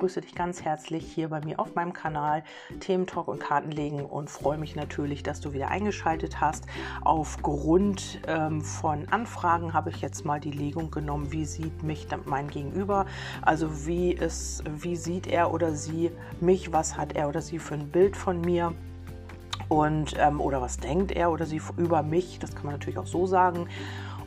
begrüße dich ganz herzlich hier bei mir auf meinem Kanal Themen Talk und Kartenlegen und freue mich natürlich, dass du wieder eingeschaltet hast. Aufgrund ähm, von Anfragen habe ich jetzt mal die Legung genommen, wie sieht mich mein Gegenüber, also wie, ist, wie sieht er oder sie mich, was hat er oder sie für ein Bild von mir und ähm, oder was denkt er oder sie über mich, das kann man natürlich auch so sagen.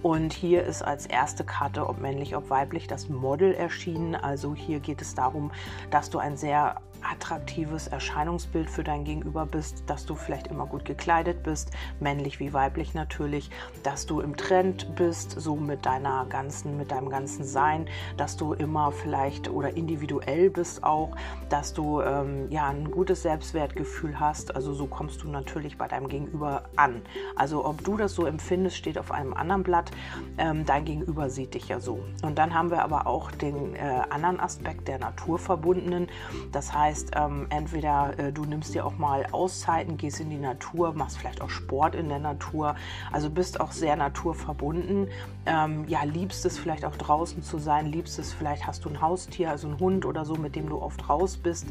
Und hier ist als erste Karte, ob männlich, ob weiblich, das Model erschienen. Also hier geht es darum, dass du ein sehr attraktives Erscheinungsbild für dein Gegenüber bist, dass du vielleicht immer gut gekleidet bist, männlich wie weiblich natürlich, dass du im Trend bist, so mit deiner ganzen, mit deinem ganzen Sein, dass du immer vielleicht oder individuell bist auch, dass du ähm, ja ein gutes Selbstwertgefühl hast. Also so kommst du natürlich bei deinem Gegenüber an. Also ob du das so empfindest, steht auf einem anderen Blatt. Ähm, dein Gegenüber sieht dich ja so. Und dann haben wir aber auch den äh, anderen Aspekt der Naturverbundenen. Das heißt heißt, ähm, entweder äh, du nimmst dir auch mal Auszeiten, gehst in die Natur, machst vielleicht auch Sport in der Natur, also bist auch sehr naturverbunden. Ähm, ja, liebst es vielleicht auch draußen zu sein, liebst es vielleicht hast du ein Haustier, also einen Hund oder so, mit dem du oft raus bist.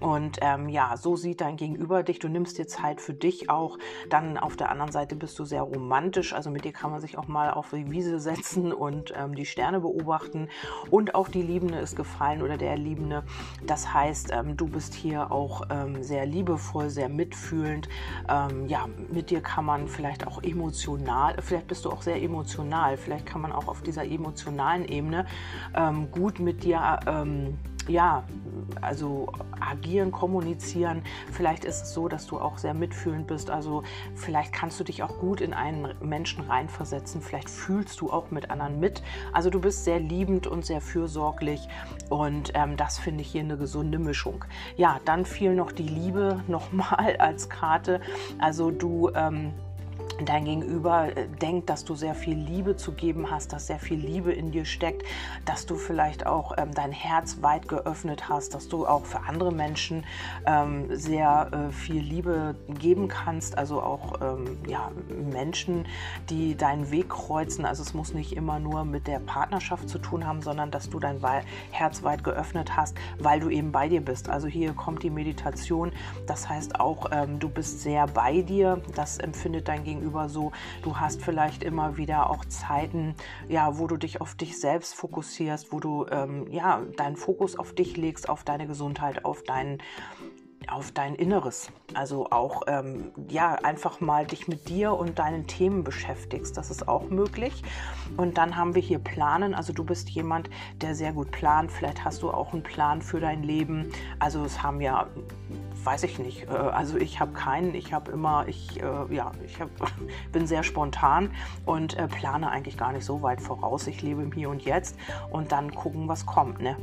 Und ähm, ja, so sieht dein Gegenüber dich. Du nimmst dir Zeit für dich auch. Dann auf der anderen Seite bist du sehr romantisch. Also mit dir kann man sich auch mal auf die Wiese setzen und ähm, die Sterne beobachten. Und auch die Liebende ist gefallen oder der Liebende. Das heißt, ähm, du bist hier auch ähm, sehr liebevoll, sehr mitfühlend. Ähm, ja, mit dir kann man vielleicht auch emotional, vielleicht bist du auch sehr emotional. Vielleicht kann man auch auf dieser emotionalen Ebene ähm, gut mit dir ja, also agieren, kommunizieren. Vielleicht ist es so, dass du auch sehr mitfühlend bist. Also vielleicht kannst du dich auch gut in einen Menschen reinversetzen. Vielleicht fühlst du auch mit anderen mit. Also du bist sehr liebend und sehr fürsorglich. Und ähm, das finde ich hier eine gesunde Mischung. Ja, dann fiel noch die Liebe nochmal als Karte. Also du... Ähm, dein Gegenüber äh, denkt, dass du sehr viel Liebe zu geben hast, dass sehr viel Liebe in dir steckt, dass du vielleicht auch ähm, dein Herz weit geöffnet hast, dass du auch für andere Menschen ähm, sehr äh, viel Liebe geben kannst, also auch ähm, ja, Menschen, die deinen Weg kreuzen. Also es muss nicht immer nur mit der Partnerschaft zu tun haben, sondern dass du dein Herz weit geöffnet hast, weil du eben bei dir bist. Also hier kommt die Meditation. Das heißt auch, ähm, du bist sehr bei dir. Das empfindet dein Gegenüber gegenüber so. Du hast vielleicht immer wieder auch Zeiten, ja, wo du dich auf dich selbst fokussierst, wo du ähm, ja deinen Fokus auf dich legst, auf deine Gesundheit, auf deinen auf dein Inneres. Also auch, ähm, ja, einfach mal dich mit dir und deinen Themen beschäftigst. Das ist auch möglich. Und dann haben wir hier Planen. Also du bist jemand, der sehr gut plant. Vielleicht hast du auch einen Plan für dein Leben. Also es haben ja weiß ich nicht. Äh, also ich habe keinen. Ich habe immer, ich, äh, ja, ich hab, bin sehr spontan und äh, plane eigentlich gar nicht so weit voraus. Ich lebe im Hier und Jetzt und dann gucken, was kommt. Ne?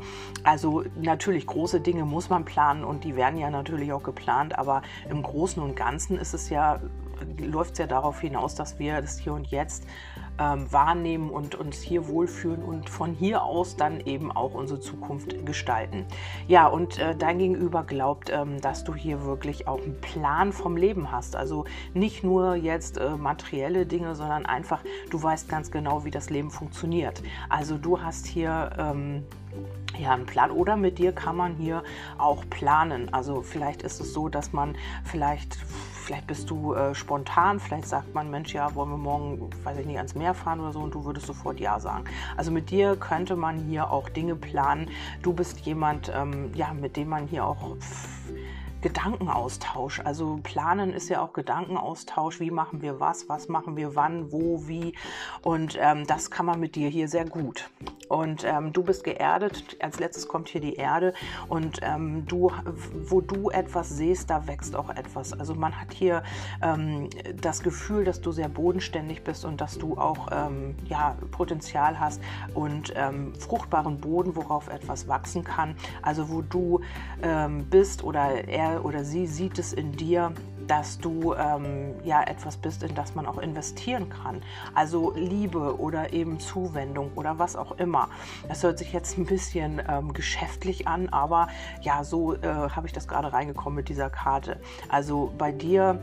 Also natürlich, große Dinge muss man planen und die werden ja natürlich auch geplant, aber im Großen und Ganzen ist es ja, läuft es ja darauf hinaus, dass wir das Hier und Jetzt ähm, wahrnehmen und uns hier wohlfühlen und von hier aus dann eben auch unsere Zukunft gestalten. Ja, und äh, dein Gegenüber glaubt, ähm, dass du hier wirklich auch einen Plan vom Leben hast. Also nicht nur jetzt äh, materielle Dinge, sondern einfach, du weißt ganz genau, wie das Leben funktioniert. Also du hast hier... Ähm, ja, einen Plan. Oder mit dir kann man hier auch planen. Also vielleicht ist es so, dass man vielleicht vielleicht bist du äh, spontan, vielleicht sagt man, Mensch, ja, wollen wir morgen, weiß ich nicht, ans Meer fahren oder so und du würdest sofort Ja sagen. Also mit dir könnte man hier auch Dinge planen. Du bist jemand, ähm, ja, mit dem man hier auch Gedankenaustausch. Also planen ist ja auch Gedankenaustausch. Wie machen wir was? Was machen wir wann? Wo? Wie? Und ähm, das kann man mit dir hier sehr gut. Und ähm, du bist geerdet. Als letztes kommt hier die Erde. Und ähm, du, wo du etwas siehst, da wächst auch etwas. Also man hat hier ähm, das Gefühl, dass du sehr bodenständig bist und dass du auch ähm, ja, Potenzial hast und ähm, fruchtbaren Boden, worauf etwas wachsen kann. Also wo du bist oder er oder sie sieht es in dir, dass du ähm, ja etwas bist, in das man auch investieren kann. Also Liebe oder eben Zuwendung oder was auch immer. Das hört sich jetzt ein bisschen ähm, geschäftlich an, aber ja, so äh, habe ich das gerade reingekommen mit dieser Karte. Also bei dir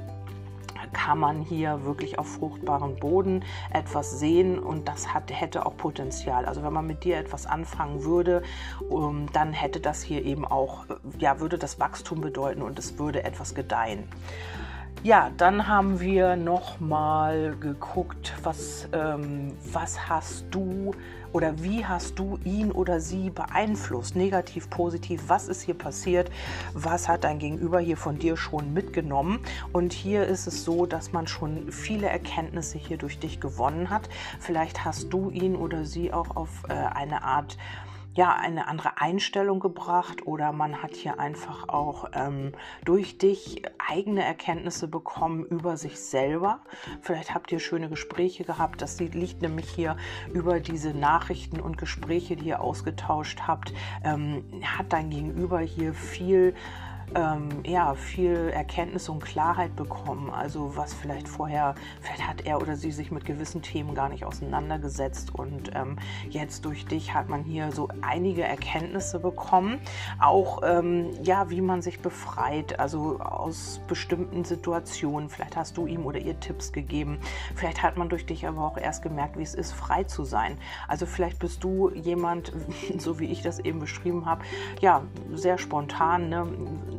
kann man hier wirklich auf fruchtbaren Boden etwas sehen und das hat, hätte auch Potenzial. Also wenn man mit dir etwas anfangen würde, um, dann hätte das hier eben auch, ja, würde das Wachstum bedeuten und es würde etwas gedeihen. Ja, dann haben wir noch mal geguckt, was, ähm, was hast du oder wie hast du ihn oder sie beeinflusst, negativ, positiv, was ist hier passiert, was hat dein Gegenüber hier von dir schon mitgenommen. Und hier ist es so, dass man schon viele Erkenntnisse hier durch dich gewonnen hat. Vielleicht hast du ihn oder sie auch auf äh, eine Art ja, eine andere Einstellung gebracht oder man hat hier einfach auch ähm, durch dich eigene Erkenntnisse bekommen über sich selber. Vielleicht habt ihr schöne Gespräche gehabt. Das liegt nämlich hier über diese Nachrichten und Gespräche, die ihr ausgetauscht habt. Ähm, hat dein Gegenüber hier viel ähm, ja, viel Erkenntnis und Klarheit bekommen. Also was vielleicht vorher, vielleicht hat er oder sie sich mit gewissen Themen gar nicht auseinandergesetzt und ähm, jetzt durch dich hat man hier so einige Erkenntnisse bekommen. Auch ähm, ja, wie man sich befreit, also aus bestimmten Situationen. Vielleicht hast du ihm oder ihr Tipps gegeben. Vielleicht hat man durch dich aber auch erst gemerkt, wie es ist, frei zu sein. Also vielleicht bist du jemand, so wie ich das eben beschrieben habe, ja, sehr spontan, ne?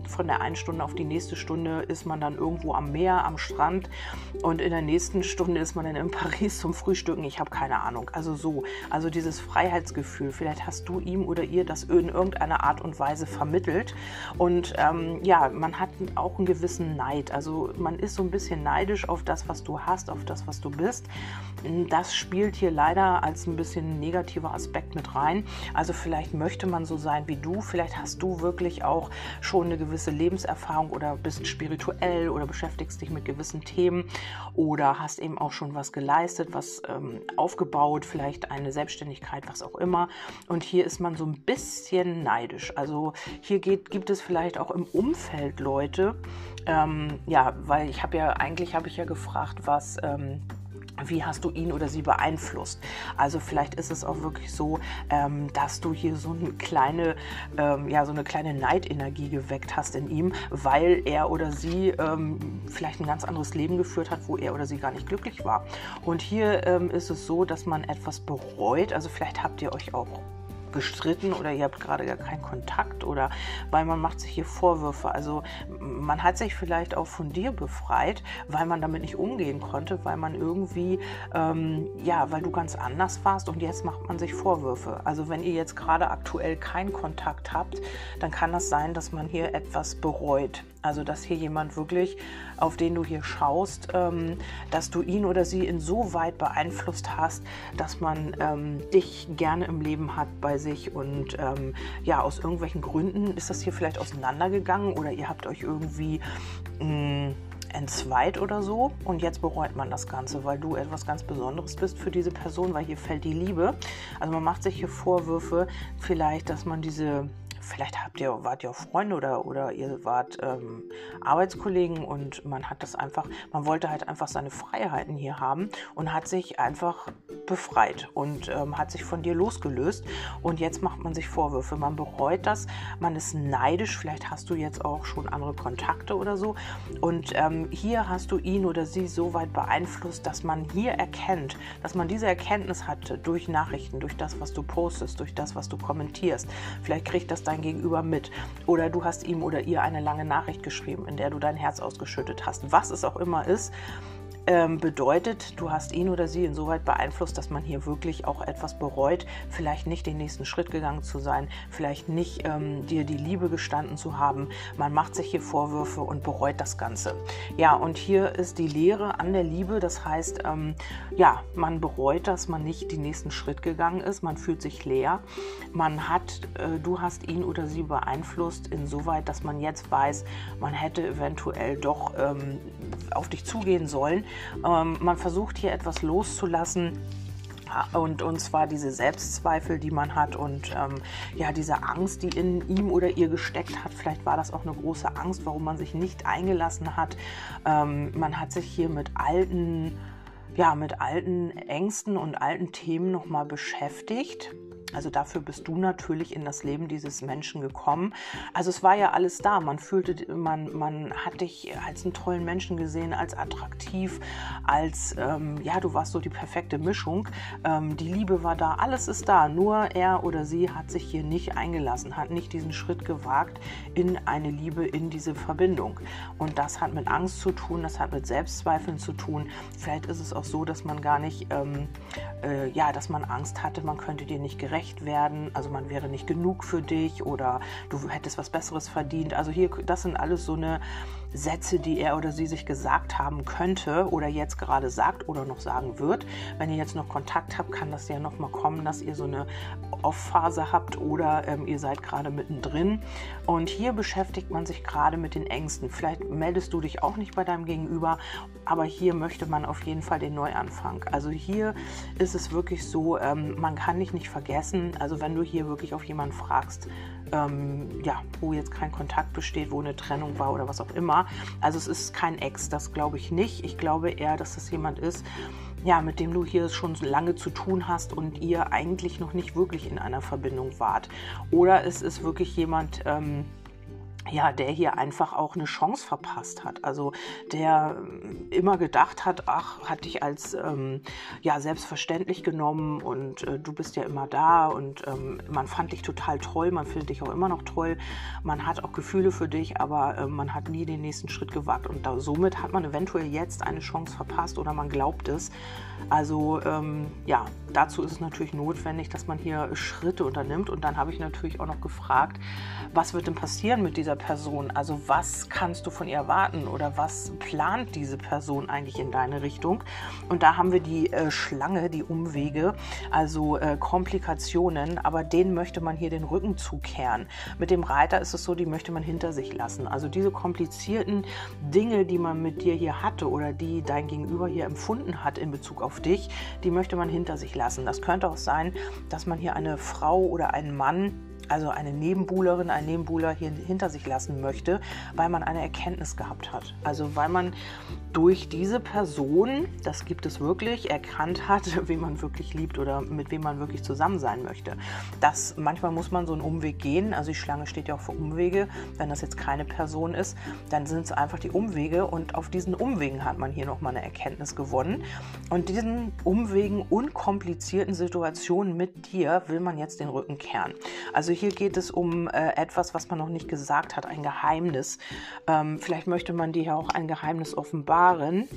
Von der einen Stunde auf die nächste Stunde ist man dann irgendwo am Meer, am Strand und in der nächsten Stunde ist man dann in Paris zum Frühstücken. Ich habe keine Ahnung. Also so, also dieses Freiheitsgefühl. Vielleicht hast du ihm oder ihr das in irgendeiner Art und Weise vermittelt und ähm, ja, man hat auch einen gewissen Neid. Also man ist so ein bisschen neidisch auf das, was du hast, auf das, was du bist. Das spielt hier leider als ein bisschen negativer Aspekt mit rein. Also vielleicht möchte man so sein wie du. Vielleicht hast du wirklich auch schon eine gewisse Lebenserfahrung oder bist spirituell oder beschäftigst dich mit gewissen Themen oder hast eben auch schon was geleistet, was ähm, aufgebaut, vielleicht eine Selbstständigkeit, was auch immer. Und hier ist man so ein bisschen neidisch. Also hier geht, gibt es vielleicht auch im Umfeld Leute, ähm, ja, weil ich habe ja eigentlich habe ich ja gefragt, was ähm, wie hast du ihn oder sie beeinflusst? Also vielleicht ist es auch wirklich so, ähm, dass du hier so eine kleine, ähm, ja, so eine kleine Neidenergie geweckt hast in ihm, weil er oder sie ähm, vielleicht ein ganz anderes Leben geführt hat, wo er oder sie gar nicht glücklich war. Und hier ähm, ist es so, dass man etwas bereut. Also vielleicht habt ihr euch auch gestritten oder ihr habt gerade gar keinen Kontakt oder weil man macht sich hier Vorwürfe. Also man hat sich vielleicht auch von dir befreit, weil man damit nicht umgehen konnte, weil man irgendwie, ähm, ja, weil du ganz anders warst und jetzt macht man sich Vorwürfe. Also wenn ihr jetzt gerade aktuell keinen Kontakt habt, dann kann das sein, dass man hier etwas bereut. Also dass hier jemand wirklich, auf den du hier schaust, ähm, dass du ihn oder sie insoweit beeinflusst hast, dass man ähm, dich gerne im Leben hat bei sich und ähm, ja, aus irgendwelchen Gründen ist das hier vielleicht auseinandergegangen oder ihr habt euch irgendwie mh, mm, entzweit oder so und jetzt bereut man das Ganze, weil du etwas ganz Besonderes bist für diese Person, weil hier fällt die Liebe. Also man macht sich hier Vorwürfe, vielleicht, dass man diese vielleicht habt ihr, wart ihr auch Freunde oder, oder ihr wart ähm, Arbeitskollegen und man hat das einfach, man wollte halt einfach seine Freiheiten hier haben und hat sich einfach befreit und ähm, hat sich von dir losgelöst. Und jetzt macht man sich Vorwürfe, man bereut das, man ist neidisch, vielleicht hast du jetzt auch schon andere Kontakte oder so. Und ähm, hier hast du ihn oder sie so weit beeinflusst, dass man hier erkennt, dass man diese Erkenntnis hatte durch Nachrichten, durch das, was du postest, durch das, was du kommentierst. Vielleicht kriegt das dein dein Gegenüber mit. Oder du hast ihm oder ihr eine lange Nachricht geschrieben, in der du dein Herz ausgeschüttet hast. Was es auch immer ist, ähm, bedeutet, du hast ihn oder sie insoweit beeinflusst, dass man hier wirklich auch etwas bereut, vielleicht nicht den nächsten Schritt gegangen zu sein, vielleicht nicht ähm, dir die Liebe gestanden zu haben. Man macht sich hier Vorwürfe und bereut das Ganze. Ja, und hier ist die Lehre an der Liebe. Das heißt, ähm, ja, man bereut, dass man nicht den nächsten Schritt gegangen ist. Man fühlt sich leer. Man hat, äh, du hast ihn oder sie beeinflusst insoweit, dass man jetzt weiß, man hätte eventuell doch ähm, auf dich zugehen sollen ähm, man versucht hier etwas loszulassen. Und, und zwar diese Selbstzweifel, die man hat und ähm, ja, diese Angst, die in ihm oder ihr gesteckt hat. Vielleicht war das auch eine große Angst, warum man sich nicht eingelassen hat. Ähm, man hat sich hier mit alten, ja, mit alten Ängsten und alten Themen nochmal beschäftigt Also dafür bist du natürlich in das Leben dieses Menschen gekommen. Also es war ja alles da. Man fühlte, man, man hat dich als einen tollen Menschen gesehen, als attraktiv, als, ähm, ja, du warst so die perfekte Mischung. Ähm, die Liebe war da, alles ist da. Nur er oder sie hat sich hier nicht eingelassen, hat nicht diesen Schritt gewagt in eine Liebe, in diese Verbindung. Und das hat mit Angst zu tun, das hat mit Selbstzweifeln zu tun. Vielleicht ist es auch so, dass man gar nicht, ähm, äh, ja, dass man Angst hatte, man könnte dir nicht gerecht werden, also man wäre nicht genug für dich oder du hättest was Besseres verdient. Also hier, das sind alles so eine Sätze, die er oder sie sich gesagt haben könnte oder jetzt gerade sagt oder noch sagen wird. Wenn ihr jetzt noch Kontakt habt, kann das ja noch mal kommen, dass ihr so eine Off-Phase habt oder ähm, ihr seid gerade mittendrin. Und hier beschäftigt man sich gerade mit den Ängsten. Vielleicht meldest du dich auch nicht bei deinem Gegenüber, aber hier möchte man auf jeden Fall den Neuanfang. Also hier ist es wirklich so, ähm, man kann dich nicht vergessen. Also wenn du hier wirklich auf jemanden fragst, ähm, ja, wo jetzt kein Kontakt besteht, wo eine Trennung war oder was auch immer. Also es ist kein Ex, das glaube ich nicht. Ich glaube eher, dass das jemand ist, ja, mit dem du hier schon lange zu tun hast und ihr eigentlich noch nicht wirklich in einer Verbindung wart. Oder es ist wirklich jemand, ähm, ja, der hier einfach auch eine Chance verpasst hat. Also der ähm, immer gedacht hat, ach, hat dich als ähm, ja selbstverständlich genommen und äh, du bist ja immer da und ähm, man fand dich total toll, man findet dich auch immer noch toll, man hat auch Gefühle für dich, aber äh, man hat nie den nächsten Schritt gewagt und da, somit hat man eventuell jetzt eine Chance verpasst oder man glaubt es. Also ähm, ja, dazu ist es natürlich notwendig, dass man hier Schritte unternimmt und dann habe ich natürlich auch noch gefragt, was wird denn passieren mit dieser Person? Also was kannst du von ihr erwarten oder was plant diese Person eigentlich in deine Richtung? Und da haben wir die äh, Schlange, die Umwege, also äh, Komplikationen, aber denen möchte man hier den Rücken zukehren. Mit dem Reiter ist es so, die möchte man hinter sich lassen. Also diese komplizierten Dinge, die man mit dir hier hatte oder die dein Gegenüber hier empfunden hat in Bezug auf dich, die möchte man hinter sich lassen. Das könnte auch sein, dass man hier eine Frau oder einen Mann also eine Nebenbuhlerin, ein Nebenbuhler hier hinter sich lassen möchte, weil man eine Erkenntnis gehabt hat. Also weil man durch diese Person, das gibt es wirklich, erkannt hat, wen man wirklich liebt oder mit wem man wirklich zusammen sein möchte. Das, manchmal muss man so einen Umweg gehen. Also die Schlange steht ja auch für Umwege. Wenn das jetzt keine Person ist, dann sind es einfach die Umwege und auf diesen Umwegen hat man hier nochmal eine Erkenntnis gewonnen. Und diesen Umwegen unkomplizierten Situationen mit dir will man jetzt den Rücken kehren. Also hier geht es um äh, etwas, was man noch nicht gesagt hat, ein Geheimnis. Ähm, vielleicht möchte man dir ja auch ein Geheimnis offenbaren.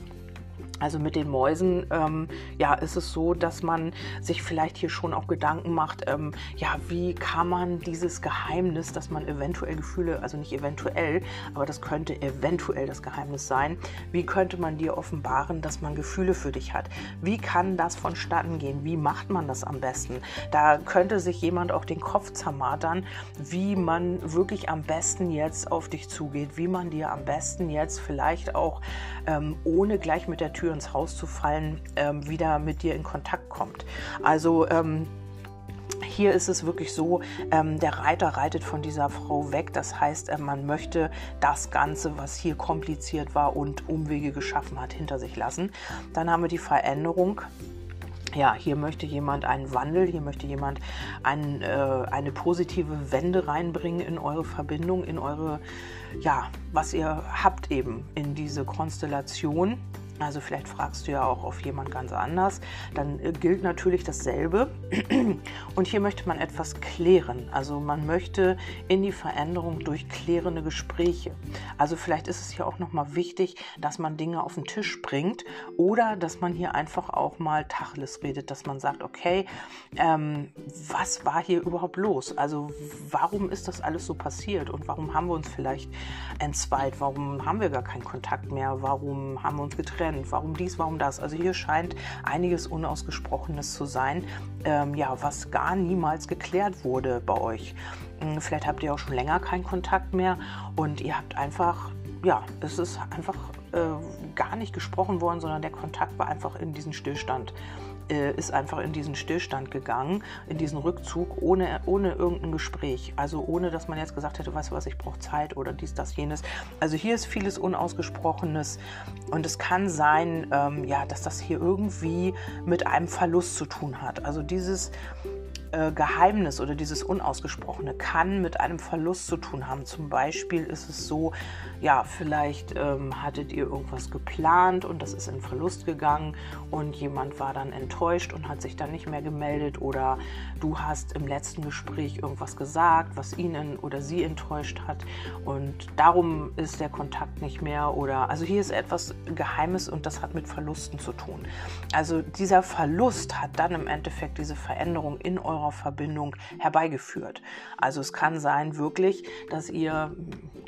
Also mit den Mäusen, ähm, ja, ist es so, dass man sich vielleicht hier schon auch Gedanken macht, ähm, ja, wie kann man dieses Geheimnis, dass man eventuell Gefühle, also nicht eventuell, aber das könnte eventuell das Geheimnis sein, wie könnte man dir offenbaren, dass man Gefühle für dich hat? Wie kann das vonstatten gehen? Wie macht man das am besten? Da könnte sich jemand auch den Kopf zermartern, wie man wirklich am besten jetzt auf dich zugeht, wie man dir am besten jetzt vielleicht auch ähm, ohne gleich mit der Tür Tür ins Haus zu fallen, ähm, wieder mit dir in Kontakt kommt. Also ähm, hier ist es wirklich so, ähm, der Reiter reitet von dieser Frau weg. Das heißt, äh, man möchte das Ganze, was hier kompliziert war und Umwege geschaffen hat, hinter sich lassen. Dann haben wir die Veränderung ja, hier möchte jemand einen Wandel, hier möchte jemand ein, äh, eine positive Wende reinbringen in eure Verbindung, in eure, ja, was ihr habt eben in diese Konstellation. Also vielleicht fragst du ja auch auf jemand ganz anders. Dann äh, gilt natürlich dasselbe. Und hier möchte man etwas klären. Also man möchte in die Veränderung durch klärende Gespräche. Also vielleicht ist es hier auch nochmal wichtig, dass man Dinge auf den Tisch bringt oder dass man hier einfach auch mal Tacheles redet, dass man sagt, okay, ähm, was war hier überhaupt los? Also warum ist das alles so passiert und warum haben wir uns vielleicht entzweit? Warum haben wir gar keinen Kontakt mehr? Warum haben wir uns getrennt? Getrennt, warum dies, warum das. Also hier scheint einiges Unausgesprochenes zu sein, ähm, ja, was gar niemals geklärt wurde bei euch. Hm, vielleicht habt ihr auch schon länger keinen Kontakt mehr und ihr habt einfach, ja, es ist einfach äh, gar nicht gesprochen worden, sondern der Kontakt war einfach in diesen Stillstand äh, ist einfach in diesen Stillstand gegangen, in diesen Rückzug, ohne, ohne irgendein Gespräch. Also ohne, dass man jetzt gesagt hätte, weißt du was, ich brauche Zeit oder dies, das, jenes. Also hier ist vieles Unausgesprochenes und es kann sein, ähm, ja, dass das hier irgendwie mit einem Verlust zu tun hat. Also dieses äh, Geheimnis oder dieses Unausgesprochene kann mit einem Verlust zu tun haben. Zum Beispiel ist es so, ja, vielleicht ähm, hattet ihr irgendwas geplant und das ist in Verlust gegangen und jemand war dann enttäuscht und hat sich dann nicht mehr gemeldet oder du hast im letzten Gespräch irgendwas gesagt, was ihnen oder sie enttäuscht hat und darum ist der Kontakt nicht mehr oder also hier ist etwas Geheimes und das hat mit Verlusten zu tun. Also dieser Verlust hat dann im Endeffekt diese Veränderung in eurer Verbindung herbeigeführt. Also es kann sein wirklich, dass ihr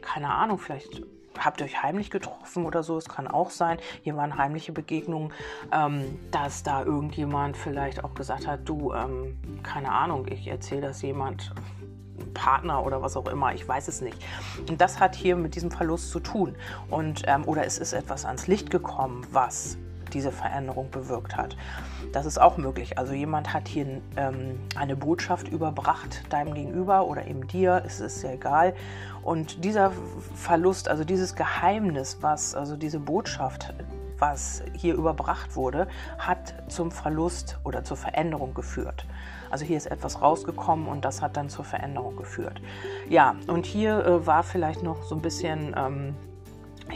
keine Ahnung, vielleicht habt ihr euch heimlich getroffen oder so. Es kann auch sein, hier waren heimliche Begegnungen, ähm, dass da irgendjemand vielleicht auch gesagt hat, du, ähm, keine Ahnung, ich erzähle das jemand, Partner oder was auch immer, ich weiß es nicht. Und das hat hier mit diesem Verlust zu tun. Und, ähm, oder es ist etwas ans Licht gekommen, was diese Veränderung bewirkt hat. Das ist auch möglich. Also jemand hat hier ähm, eine Botschaft überbracht deinem Gegenüber oder eben dir, es ist ja egal. Und dieser Verlust, also dieses Geheimnis, was, also diese Botschaft, was hier überbracht wurde, hat zum Verlust oder zur Veränderung geführt. Also hier ist etwas rausgekommen und das hat dann zur Veränderung geführt. Ja, und hier äh, war vielleicht noch so ein bisschen ähm,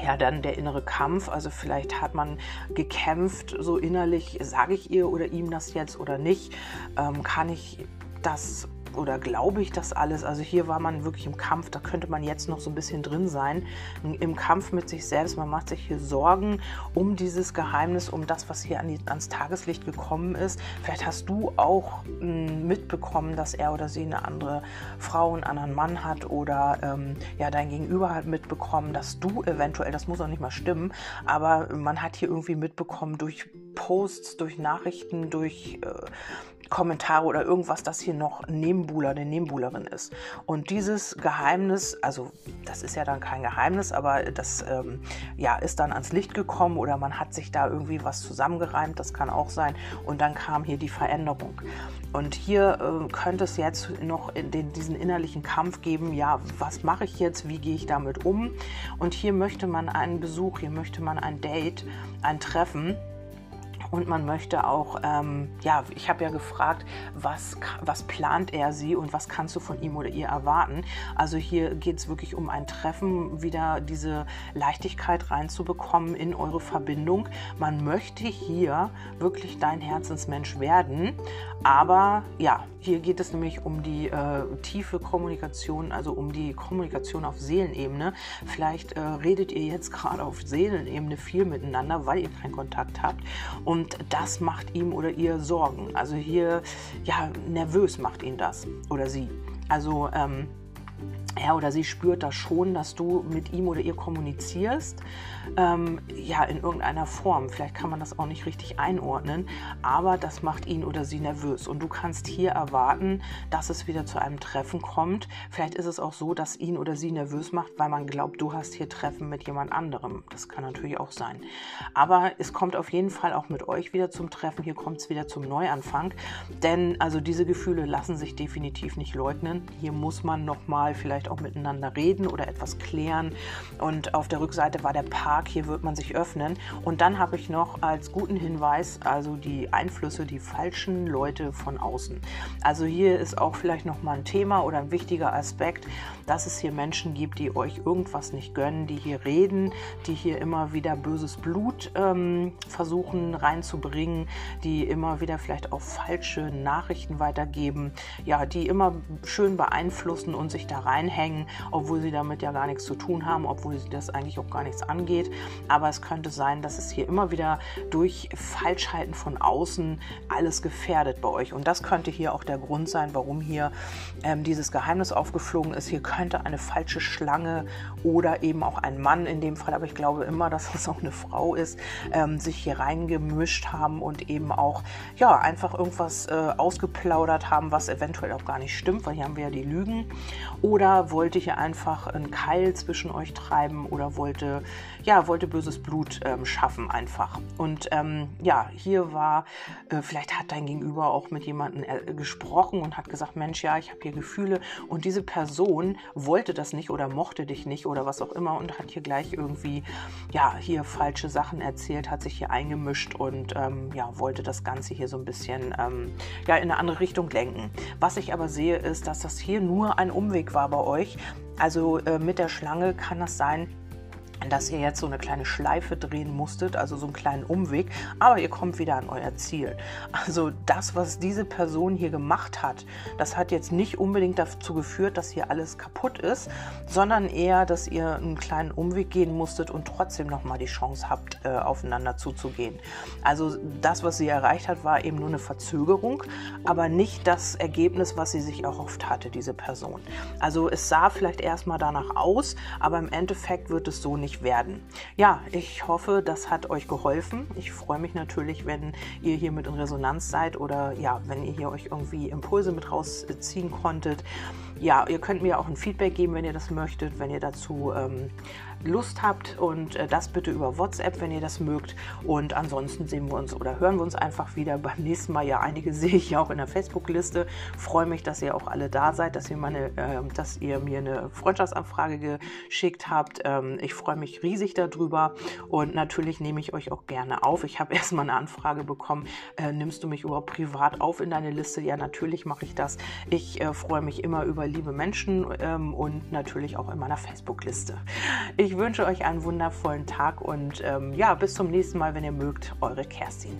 ja, dann der innere Kampf. Also vielleicht hat man gekämpft, so innerlich, sage ich ihr oder ihm das jetzt oder nicht? Ähm, kann ich das oder glaube ich das alles? Also hier war man wirklich im Kampf, da könnte man jetzt noch so ein bisschen drin sein, im Kampf mit sich selbst. Man macht sich hier Sorgen um dieses Geheimnis, um das, was hier an die, ans Tageslicht gekommen ist. Vielleicht hast du auch hm, mitbekommen, dass er oder sie eine andere Frau, einen anderen Mann hat oder ähm, ja, dein Gegenüber hat mitbekommen, dass du eventuell, das muss auch nicht mal stimmen, aber man hat hier irgendwie mitbekommen durch Posts, durch Nachrichten, durch äh, Kommentare oder irgendwas, das hier noch Nebenbuhler, eine Nebenbuhlerin ist. Und dieses Geheimnis, also das ist ja dann kein Geheimnis, aber das ähm, ja, ist dann ans Licht gekommen oder man hat sich da irgendwie was zusammengereimt, das kann auch sein. Und dann kam hier die Veränderung. Und hier äh, könnte es jetzt noch in den, diesen innerlichen Kampf geben, ja, was mache ich jetzt, wie gehe ich damit um? Und hier möchte man einen Besuch, hier möchte man ein Date, ein Treffen und man möchte auch, ähm, ja, ich habe ja gefragt, was, was plant er sie und was kannst du von ihm oder ihr erwarten. Also hier geht es wirklich um ein Treffen, wieder diese Leichtigkeit reinzubekommen in eure Verbindung. Man möchte hier wirklich dein Herzensmensch werden, aber ja, hier geht es nämlich um die äh, tiefe Kommunikation, also um die Kommunikation auf Seelenebene. Vielleicht äh, redet ihr jetzt gerade auf Seelenebene viel miteinander, weil ihr keinen Kontakt habt. Und das macht ihm oder ihr Sorgen. Also hier, ja, nervös macht ihn das oder sie. Also ähm, er oder sie spürt das schon, dass du mit ihm oder ihr kommunizierst, ähm, ja, in irgendeiner Form. Vielleicht kann man das auch nicht richtig einordnen, aber das macht ihn oder sie nervös. Und du kannst hier erwarten, dass es wieder zu einem Treffen kommt. Vielleicht ist es auch so, dass ihn oder sie nervös macht, weil man glaubt, du hast hier Treffen mit jemand anderem. Das kann natürlich auch sein. Aber es kommt auf jeden Fall auch mit euch wieder zum Treffen. Hier kommt es wieder zum Neuanfang. Denn also diese Gefühle lassen sich definitiv nicht leugnen. Hier muss man nochmal vielleicht vielleicht auch miteinander reden oder etwas klären. Und auf der Rückseite war der Park, hier wird man sich öffnen. Und dann habe ich noch als guten Hinweis, also die Einflüsse, die falschen Leute von außen. Also hier ist auch vielleicht nochmal ein Thema oder ein wichtiger Aspekt, dass es hier Menschen gibt, die euch irgendwas nicht gönnen, die hier reden, die hier immer wieder böses Blut ähm, versuchen reinzubringen, die immer wieder vielleicht auch falsche Nachrichten weitergeben, ja, die immer schön beeinflussen und sich da rein hängen, obwohl sie damit ja gar nichts zu tun haben, obwohl sie das eigentlich auch gar nichts angeht. Aber es könnte sein, dass es hier immer wieder durch Falschheiten von außen alles gefährdet bei euch. Und das könnte hier auch der Grund sein, warum hier ähm, dieses Geheimnis aufgeflogen ist. Hier könnte eine falsche Schlange oder eben auch ein Mann in dem Fall, aber ich glaube immer, dass es auch eine Frau ist, ähm, sich hier reingemischt haben und eben auch ja einfach irgendwas äh, ausgeplaudert haben, was eventuell auch gar nicht stimmt, weil hier haben wir ja die Lügen. Oder wollte hier einfach einen Keil zwischen euch treiben oder wollte, ja, wollte böses Blut ähm, schaffen einfach. Und ähm, ja, hier war, äh, vielleicht hat dein Gegenüber auch mit jemandem äh, gesprochen und hat gesagt, Mensch, ja, ich habe hier Gefühle und diese Person wollte das nicht oder mochte dich nicht oder was auch immer und hat hier gleich irgendwie, ja, hier falsche Sachen erzählt, hat sich hier eingemischt und ähm, ja, wollte das Ganze hier so ein bisschen ähm, ja, in eine andere Richtung lenken. Was ich aber sehe, ist, dass das hier nur ein Umweg war bei euch. Also äh, mit der Schlange kann das sein, dass ihr jetzt so eine kleine Schleife drehen musstet, also so einen kleinen Umweg, aber ihr kommt wieder an euer Ziel. Also das, was diese Person hier gemacht hat, das hat jetzt nicht unbedingt dazu geführt, dass hier alles kaputt ist, sondern eher, dass ihr einen kleinen Umweg gehen musstet und trotzdem nochmal die Chance habt, äh, aufeinander zuzugehen. Also das, was sie erreicht hat, war eben nur eine Verzögerung, aber nicht das Ergebnis, was sie sich erhofft hatte, diese Person. Also es sah vielleicht erstmal danach aus, aber im Endeffekt wird es so nicht nicht werden. Ja, ich hoffe, das hat euch geholfen. Ich freue mich natürlich, wenn ihr hier mit in Resonanz seid oder ja, wenn ihr hier euch irgendwie Impulse mit rausziehen konntet. Ja, ihr könnt mir auch ein Feedback geben, wenn ihr das möchtet, wenn ihr dazu ähm, Lust habt und äh, das bitte über WhatsApp, wenn ihr das mögt. Und ansonsten sehen wir uns oder hören wir uns einfach wieder beim nächsten Mal. Ja, einige sehe ich ja auch in der Facebook-Liste. Freue mich, dass ihr auch alle da seid, dass ihr, meine, äh, dass ihr mir eine Freundschaftsanfrage geschickt habt. Ähm, ich freue mich riesig darüber und natürlich nehme ich euch auch gerne auf. Ich habe erstmal eine Anfrage bekommen, äh, nimmst du mich überhaupt privat auf in deine Liste? Ja, natürlich mache ich das. Ich äh, freue mich immer über liebe Menschen ähm, und natürlich auch in meiner Facebook-Liste. Ich wünsche euch einen wundervollen Tag und ähm, ja, bis zum nächsten Mal, wenn ihr mögt, eure Kerstin.